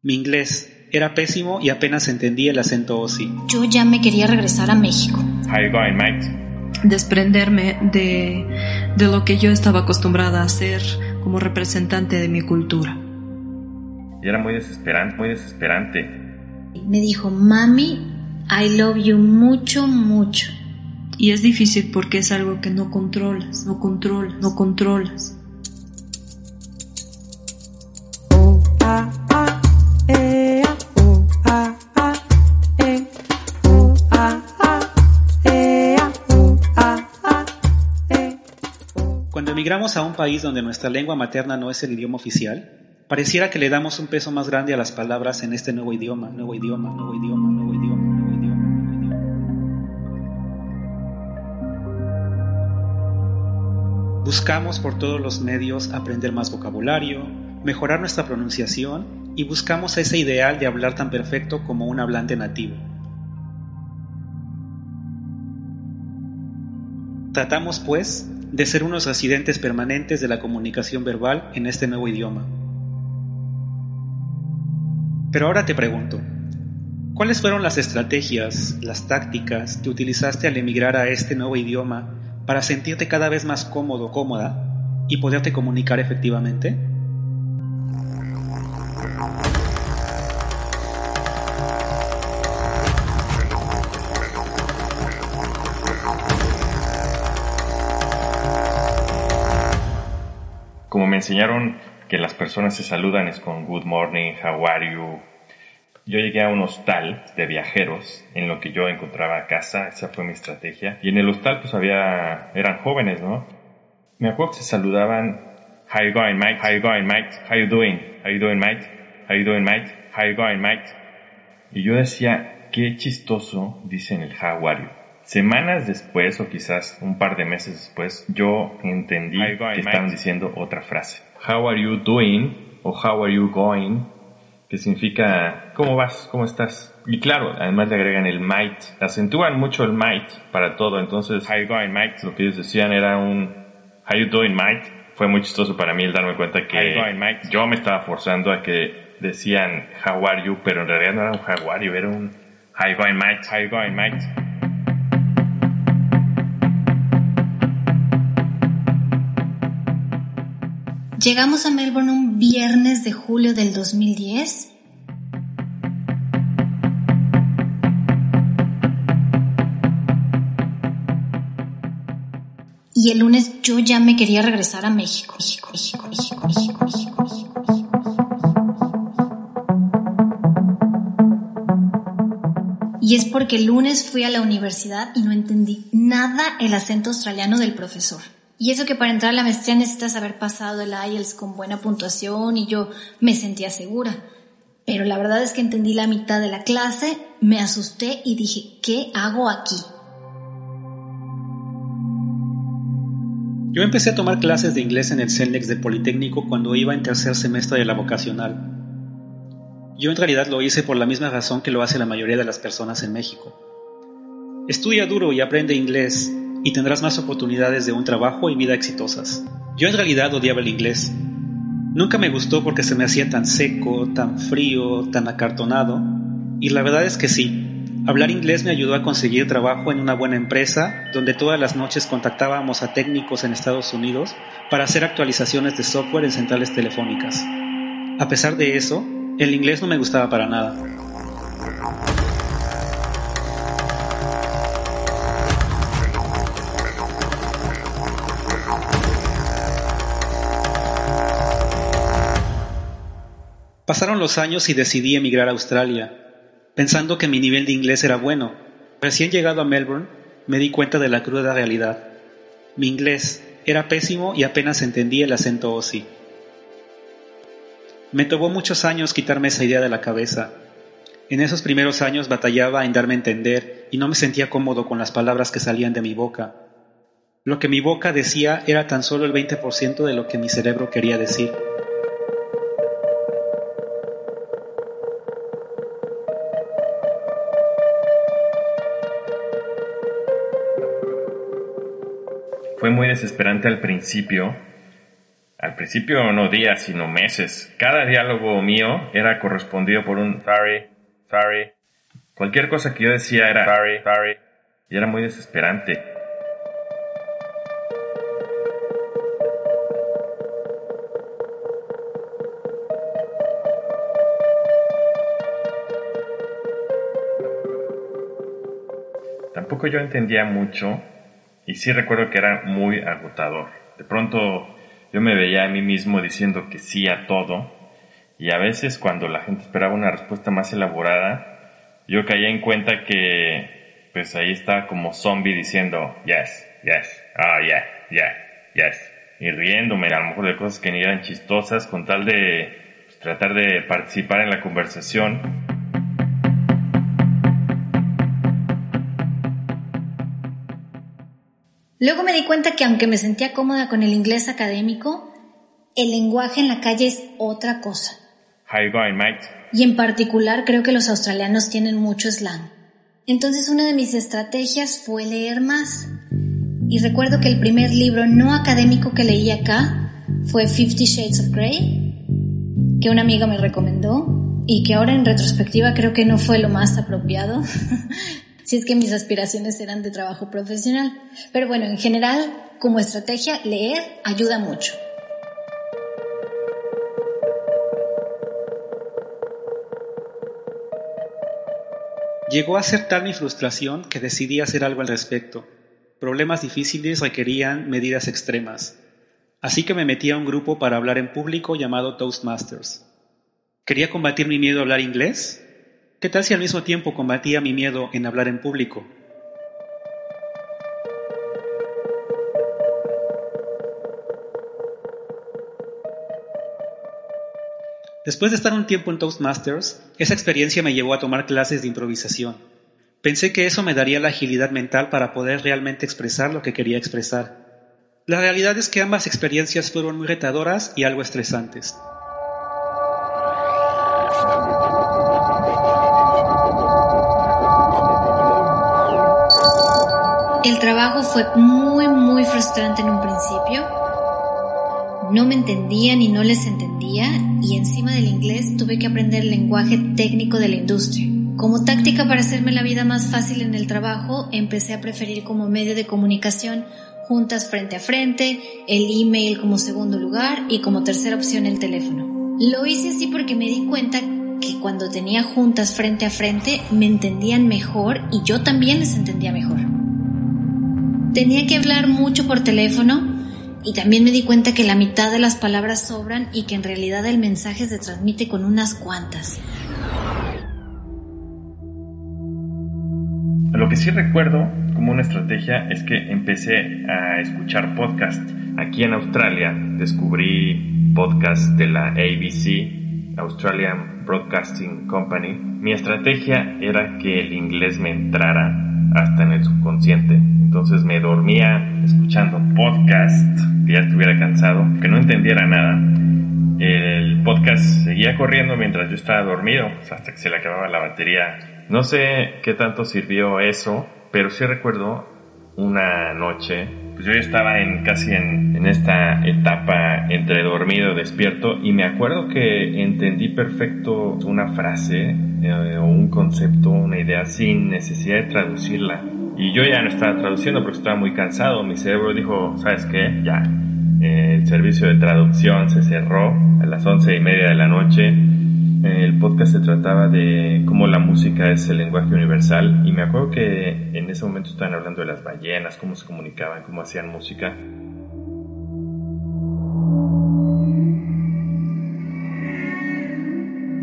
Mi inglés era pésimo y apenas entendía el acento OSI. Yo ya me quería regresar a México. How you going, mate? desprenderme de, de lo que yo estaba acostumbrada a hacer como representante de mi cultura. Y era muy desesperante, muy desesperante. Me dijo, mami, I love you mucho, mucho. Y es difícil porque es algo que no controlas, no controlas, no controlas. Cuando emigramos a un país donde nuestra lengua materna no es el idioma oficial, pareciera que le damos un peso más grande a las palabras en este nuevo idioma, nuevo idioma, nuevo idioma, nuevo idioma, nuevo idioma, nuevo idioma. Buscamos por todos los medios aprender más vocabulario, mejorar nuestra pronunciación y buscamos ese ideal de hablar tan perfecto como un hablante nativo. Tratamos, pues, de ser unos residentes permanentes de la comunicación verbal en este nuevo idioma. Pero ahora te pregunto, ¿cuáles fueron las estrategias, las tácticas que utilizaste al emigrar a este nuevo idioma para sentirte cada vez más cómodo, cómoda y poderte comunicar efectivamente? Como me enseñaron que las personas se saludan es con good morning, how are you. Yo llegué a un hostal de viajeros en lo que yo encontraba casa, esa fue mi estrategia. Y en el hostal pues había, eran jóvenes, ¿no? Me acuerdo que se saludaban, how you going, mate? How you going, mate? How you doing? How you doing, mate? How you doing, mate? How you going, mate? Y yo decía, qué chistoso dicen el how are you. Semanas después, o quizás un par de meses después, yo entendí going, que mate? estaban diciendo otra frase. How are you doing? O how are you going? Que significa, ¿cómo vas? ¿Cómo estás? Y claro, además le agregan el might. Acentúan mucho el might para todo. Entonces, how you going, mate? Lo que ellos decían era un, how you doing, mate? Fue muy chistoso para mí el darme cuenta que going, yo me estaba forzando a que decían how are you, pero en realidad no era un how are you, era un how you going, mate? How you going, mate? Llegamos a Melbourne un viernes de julio del 2010. Y el lunes yo ya me quería regresar a México. México, México, México, México, México, México. Y es porque el lunes fui a la universidad y no entendí nada el acento australiano del profesor. Y eso que para entrar a la maestría necesitas haber pasado el IELTS con buena puntuación y yo me sentía segura. Pero la verdad es que entendí la mitad de la clase, me asusté y dije, ¿qué hago aquí? Yo empecé a tomar clases de inglés en el CELNEX del Politécnico cuando iba en tercer semestre de la vocacional. Yo en realidad lo hice por la misma razón que lo hace la mayoría de las personas en México. Estudia duro y aprende inglés y tendrás más oportunidades de un trabajo y vida exitosas. Yo en realidad odiaba el inglés. Nunca me gustó porque se me hacía tan seco, tan frío, tan acartonado. Y la verdad es que sí, hablar inglés me ayudó a conseguir trabajo en una buena empresa donde todas las noches contactábamos a técnicos en Estados Unidos para hacer actualizaciones de software en centrales telefónicas. A pesar de eso, el inglés no me gustaba para nada. Pasaron los años y decidí emigrar a Australia, pensando que mi nivel de inglés era bueno. Recién llegado a Melbourne, me di cuenta de la cruda realidad. Mi inglés era pésimo y apenas entendía el acento OSI. Me tomó muchos años quitarme esa idea de la cabeza. En esos primeros años batallaba en darme a entender y no me sentía cómodo con las palabras que salían de mi boca. Lo que mi boca decía era tan solo el 20% de lo que mi cerebro quería decir. Fue muy desesperante al principio, al, pri- principio no días, sino meses. Cada diálogo mío era correspondido por un sorry, sorry. Cualquier cosa que yo decía era sorry, sorry. Y era muy desesperante. Tampoco yo entendía mucho y sí recuerdo que era muy agotador. De pronto yo me veía a mí mismo diciendo que sí a todo y a veces cuando la gente esperaba una respuesta más elaborada, yo caía en cuenta que pues ahí estaba como zombie diciendo yes, yes, ah, yeah, yeah, yes, y riéndome a lo mejor de cosas que ni eran chistosas con tal de pues, tratar de participar en la conversación. Luego me di cuenta que aunque me sentía cómoda con el inglés académico, el lenguaje en la calle es otra cosa. How you going, mate? Y en particular creo que los australianos tienen mucho slang. Entonces una de mis estrategias fue leer más. Y recuerdo que el primer libro no académico que leí acá fue Fifty Shades of Grey, que una amiga me recomendó y que ahora en retrospectiva creo que no fue lo más apropiado, si es que mis aspiraciones eran de trabajo profesional. Pero bueno, en general, como estrategia, leer ayuda mucho. Llegó a ser tal mi frustración que decidí hacer algo al respecto. Problemas difíciles requerían medidas extremas. Así que me metí a un grupo para hablar en público llamado Toastmasters. ¿Quería combatir mi miedo a hablar inglés? ¿Qué tal si al mismo tiempo combatía mi miedo en hablar en público? Después de estar un tiempo en Toastmasters, esa experiencia me llevó a tomar clases de improvisación. Pensé que eso me daría la agilidad mental para poder realmente expresar lo que quería expresar. La realidad es que ambas experiencias fueron muy retadoras y algo estresantes. El trabajo fue muy, muy frustrante en un principio. No me entendían y no les entendía y encima del inglés tuve que aprender el lenguaje técnico de la industria. Como táctica para hacerme la vida más fácil en el trabajo, empecé a preferir como medio de comunicación juntas frente a frente, el email como segundo lugar y como tercera opción el teléfono. Lo hice así porque me di cuenta que cuando tenía juntas frente a frente me entendían mejor y yo también les entendía mejor. Tenía que hablar mucho por teléfono y también me di cuenta que la mitad de las palabras sobran y que en realidad el mensaje se transmite con unas cuantas. Lo que sí recuerdo como una estrategia es que empecé a escuchar podcast. Aquí en Australia descubrí podcast de la ABC, Australian Broadcasting Company. Mi estrategia era que el inglés me entrara hasta en el subconsciente. Entonces me dormía escuchando podcast, que ya estuviera cansado, que no entendiera nada. El podcast seguía corriendo mientras yo estaba dormido, hasta que se le acababa la batería. No sé qué tanto sirvió eso, pero sí recuerdo una noche, pues yo estaba en casi en, en esta etapa entre dormido y despierto y me acuerdo que entendí perfecto una frase eh, o un concepto, una idea sin necesidad de traducirla. Y yo ya no estaba traduciendo porque estaba muy cansado. Mi cerebro dijo, ¿sabes qué? Ya. Eh, el servicio de traducción se cerró a las once y media de la noche. Podcast se trataba de cómo la música es el lenguaje universal. Y me acuerdo que en ese momento estaban hablando de las ballenas, cómo se comunicaban, cómo hacían música.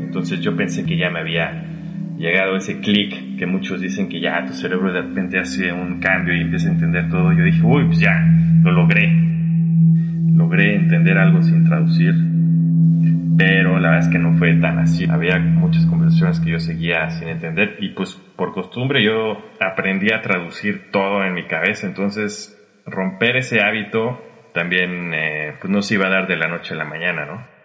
Entonces yo pensé que ya me había llegado ese clic que muchos dicen que ya tu cerebro de repente hace un cambio y empieza a entender todo. Yo dije, uy, pues ya, lo logré. Logré entender algo sin traducir. Pero la verdad es que no fue tan así. Había muchas conversaciones que yo seguía sin entender y pues por costumbre yo aprendí a traducir todo en mi cabeza. Entonces romper ese hábito también eh, pues no se iba a dar de la noche a la mañana, ¿no?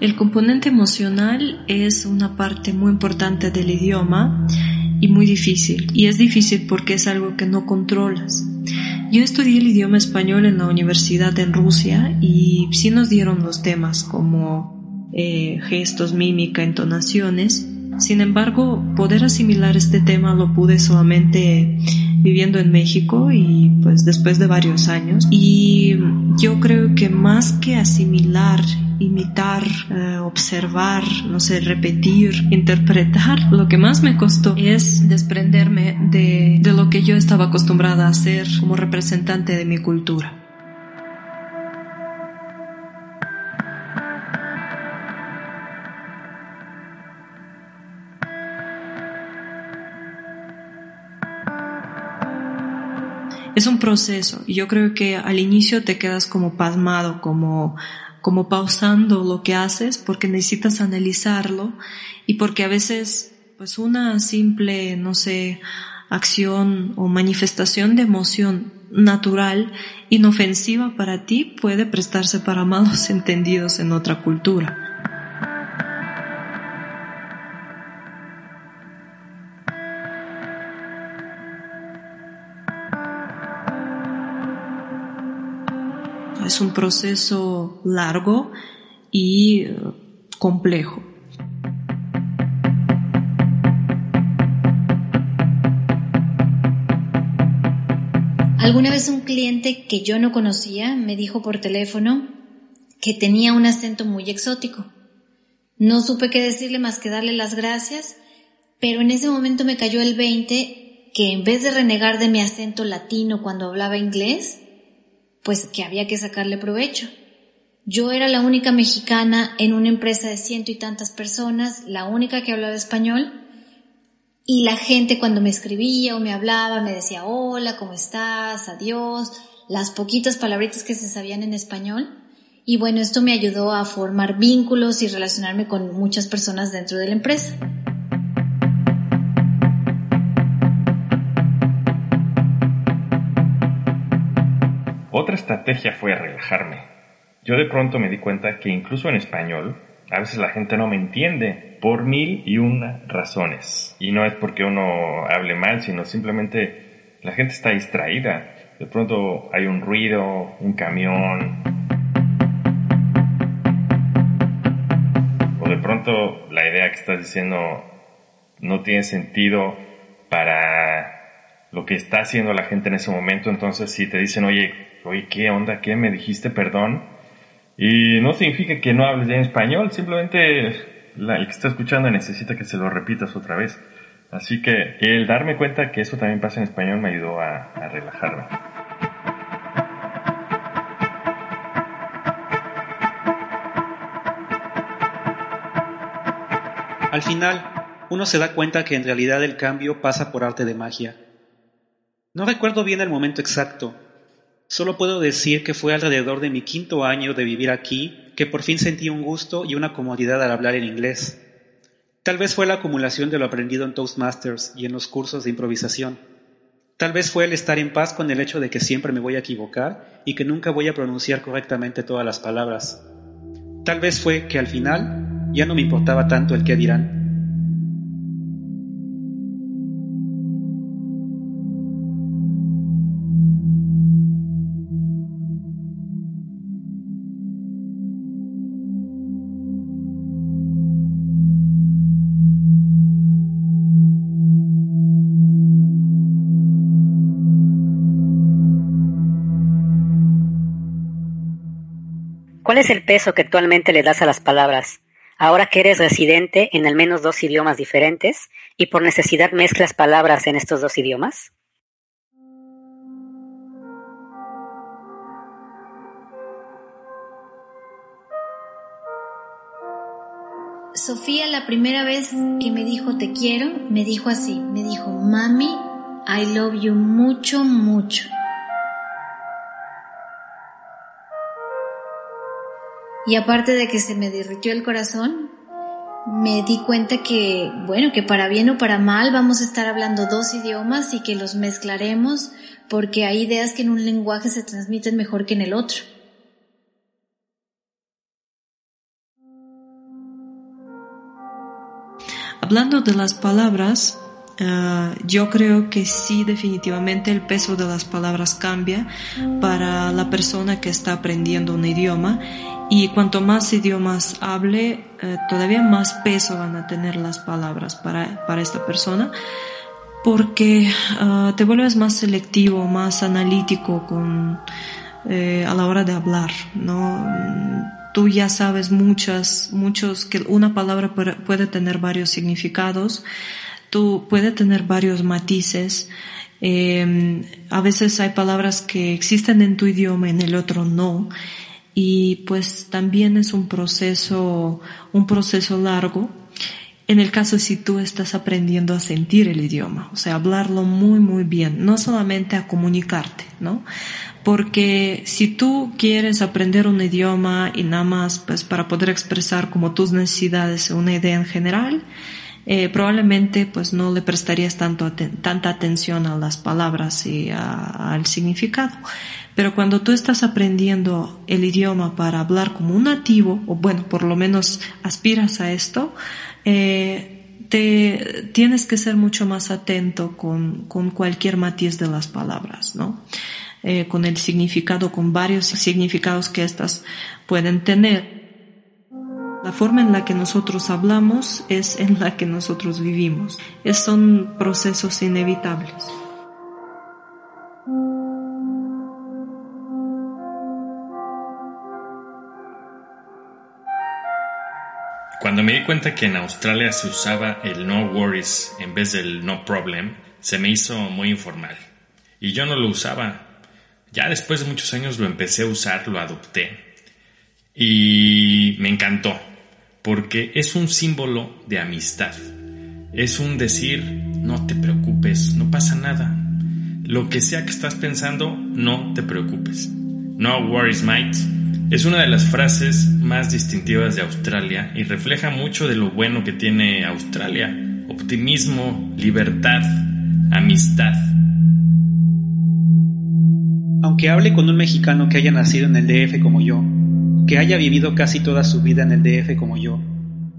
El componente emocional es una parte muy importante del idioma y muy difícil. Y es difícil porque es algo que no controlas. Yo estudié el idioma español en la universidad en Rusia y sí nos dieron los temas como eh, gestos, mímica, entonaciones. Sin embargo, poder asimilar este tema lo pude solamente viviendo en México y pues después de varios años. Y yo creo que más que asimilar imitar, eh, observar, no sé, repetir, interpretar. Lo que más me costó es desprenderme de, de lo que yo estaba acostumbrada a hacer como representante de mi cultura. Es un proceso y yo creo que al inicio te quedas como pasmado, como como pausando lo que haces porque necesitas analizarlo y porque a veces pues una simple, no sé, acción o manifestación de emoción natural, inofensiva para ti, puede prestarse para malos entendidos en otra cultura. Es un proceso largo y eh, complejo. Alguna vez un cliente que yo no conocía me dijo por teléfono que tenía un acento muy exótico. No supe qué decirle más que darle las gracias, pero en ese momento me cayó el 20 que en vez de renegar de mi acento latino cuando hablaba inglés, pues que había que sacarle provecho. Yo era la única mexicana en una empresa de ciento y tantas personas, la única que hablaba español, y la gente cuando me escribía o me hablaba me decía hola, ¿cómo estás? Adiós, las poquitas palabritas que se sabían en español. Y bueno, esto me ayudó a formar vínculos y relacionarme con muchas personas dentro de la empresa. Otra estrategia fue relajarme. Yo de pronto me di cuenta que incluso en español, a veces la gente no me entiende por mil y una razones. Y no es porque uno hable mal, sino simplemente la gente está distraída. De pronto hay un ruido, un camión. O de pronto la idea que estás diciendo no tiene sentido para lo que está haciendo la gente en ese momento. Entonces si te dicen, oye, oye, ¿qué onda? ¿Qué me dijiste? Perdón. Y no significa que no hables ya en español, simplemente el que está escuchando necesita que se lo repitas otra vez. Así que el darme cuenta que eso también pasa en español me ayudó a, a relajarme. Al final, uno se da cuenta que en realidad el cambio pasa por arte de magia. No recuerdo bien el momento exacto, Solo puedo decir que fue alrededor de mi quinto año de vivir aquí que por fin sentí un gusto y una comodidad al hablar en inglés. Tal vez fue la acumulación de lo aprendido en Toastmasters y en los cursos de improvisación. Tal vez fue el estar en paz con el hecho de que siempre me voy a equivocar y que nunca voy a pronunciar correctamente todas las palabras. Tal vez fue que al final ya no me importaba tanto el qué dirán. ¿Cuál es el peso que actualmente le das a las palabras? Ahora que eres residente en al menos dos idiomas diferentes y por necesidad mezclas palabras en estos dos idiomas? Sofía la primera vez que me dijo te quiero, me dijo así, me dijo, mami, I love you mucho, mucho. Y aparte de que se me derritió el corazón, me di cuenta que, bueno, que para bien o para mal vamos a estar hablando dos idiomas y que los mezclaremos porque hay ideas que en un lenguaje se transmiten mejor que en el otro. hablando de las palabras, eh, yo creo que sí, definitivamente el peso de las palabras cambia para la persona que está aprendiendo un idioma y cuanto más idiomas hable, eh, todavía más peso van a tener las palabras para, para esta persona porque eh, te vuelves más selectivo, más analítico con, a la hora de hablar, ¿no? Tú ya sabes muchas, muchos, que una palabra puede tener varios significados, tú puede tener varios matices. Eh, a veces hay palabras que existen en tu idioma, en el otro no. Y pues también es un proceso, un proceso largo. En el caso si tú estás aprendiendo a sentir el idioma, o sea, hablarlo muy, muy bien, no solamente a comunicarte, ¿no? Porque si tú quieres aprender un idioma y nada más, pues para poder expresar como tus necesidades una idea en general, eh, probablemente pues no le prestarías tanto tanta atención a las palabras y al significado. Pero cuando tú estás aprendiendo el idioma para hablar como un nativo, o bueno, por lo menos aspiras a esto, eh, te tienes que ser mucho más atento con, con cualquier matiz de las palabras, ¿no? Eh, con el significado, con varios significados que éstas pueden tener. La forma en la que nosotros hablamos es en la que nosotros vivimos. Es, son procesos inevitables. Cuando me di cuenta que en Australia se usaba el no worries en vez del no problem, se me hizo muy informal. Y yo no lo usaba. Ya después de muchos años lo empecé a usar, lo adopté. Y me encantó porque es un símbolo de amistad. Es un decir, no te preocupes, no pasa nada. Lo que sea que estás pensando, no te preocupes. No worries, mate. Es una de las frases más distintivas de Australia y refleja mucho de lo bueno que tiene Australia. Optimismo, libertad, amistad. Aunque hable con un mexicano que haya nacido en el DF como yo, que haya vivido casi toda su vida en el DF como yo,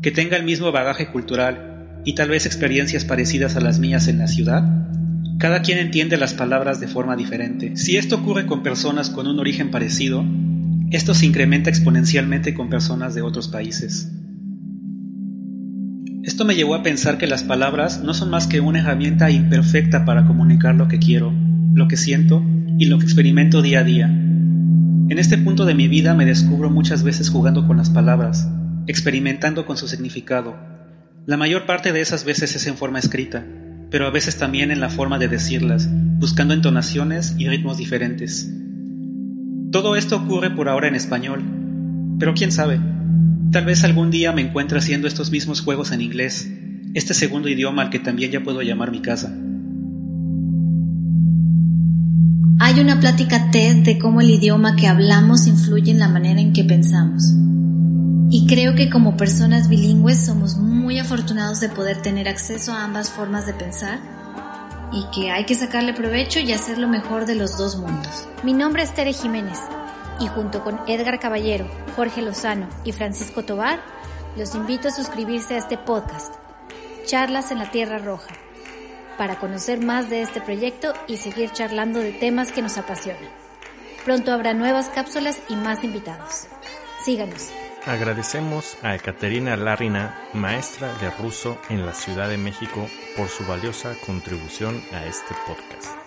que tenga el mismo bagaje cultural y tal vez experiencias parecidas a las mías en la ciudad, cada quien entiende las palabras de forma diferente. Si esto ocurre con personas con un origen parecido, esto se incrementa exponencialmente con personas de otros países. Esto me llevó a pensar que las palabras no son más que una herramienta imperfecta para comunicar lo que quiero, lo que siento y lo que experimento día a día. En este punto de mi vida me descubro muchas veces jugando con las palabras, experimentando con su significado. La mayor parte de esas veces es en forma escrita, pero a veces también en la forma de decirlas, buscando entonaciones y ritmos diferentes. Todo esto ocurre por ahora en español, pero quién sabe, tal vez algún día me encuentre haciendo estos mismos juegos en inglés, este segundo idioma al que también ya puedo llamar mi casa. Hay una plática TED de cómo el idioma que hablamos influye en la manera en que pensamos. Y creo que como personas bilingües somos muy afortunados de poder tener acceso a ambas formas de pensar y que hay que sacarle provecho y hacer lo mejor de los dos mundos. Mi nombre es Tere Jiménez y junto con Edgar Caballero, Jorge Lozano y Francisco Tobar, los invito a suscribirse a este podcast, Charlas en la Tierra Roja para conocer más de este proyecto y seguir charlando de temas que nos apasionan. Pronto habrá nuevas cápsulas y más invitados. Síganos. Agradecemos a Ekaterina Larina, maestra de ruso en la Ciudad de México, por su valiosa contribución a este podcast.